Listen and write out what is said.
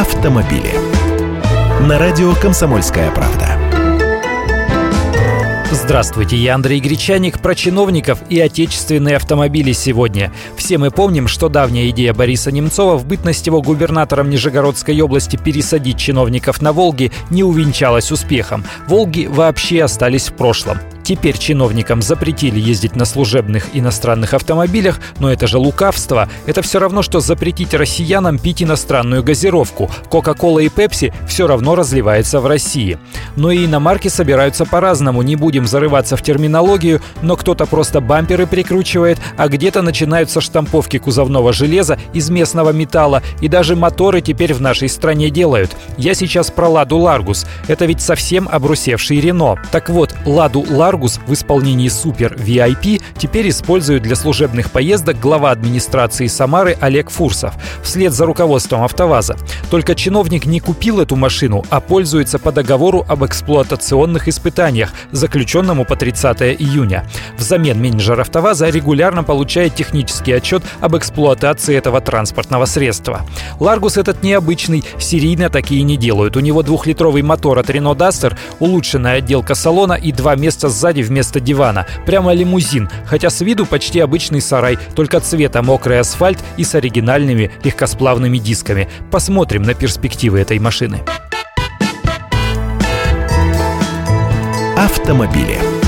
автомобили. На радио «Комсомольская правда». Здравствуйте, я Андрей Гречаник про чиновников и отечественные автомобили сегодня. Все мы помним, что давняя идея Бориса Немцова в бытность его губернатором Нижегородской области пересадить чиновников на «Волги» не увенчалась успехом. «Волги» вообще остались в прошлом. Теперь чиновникам запретили ездить на служебных иностранных автомобилях, но это же лукавство. Это все равно, что запретить россиянам пить иностранную газировку. Кока-кола и Пепси все равно разливается в России. Но и иномарки собираются по-разному, не будем зарываться в терминологию, но кто-то просто бамперы прикручивает, а где-то начинаются штамповки кузовного железа из местного металла, и даже моторы теперь в нашей стране делают. Я сейчас про «Ладу Ларгус». Это ведь совсем обрусевший Рено. Так вот, «Ладу Ларгус» Аргус в исполнении Супер VIP теперь использует для служебных поездок глава администрации Самары Олег Фурсов, вслед за руководством АвтоВАЗа. Только чиновник не купил эту машину, а пользуется по договору об эксплуатационных испытаниях, заключенному по 30 июня. Взамен менеджер АвтоВАЗа регулярно получает технический отчет об эксплуатации этого транспортного средства. Ларгус этот необычный, серийно такие не делают. У него двухлитровый мотор от Renault Duster, улучшенная отделка салона и два места сзади сзади вместо дивана. Прямо лимузин, хотя с виду почти обычный сарай, только цвета мокрый асфальт и с оригинальными легкосплавными дисками. Посмотрим на перспективы этой машины. Автомобили.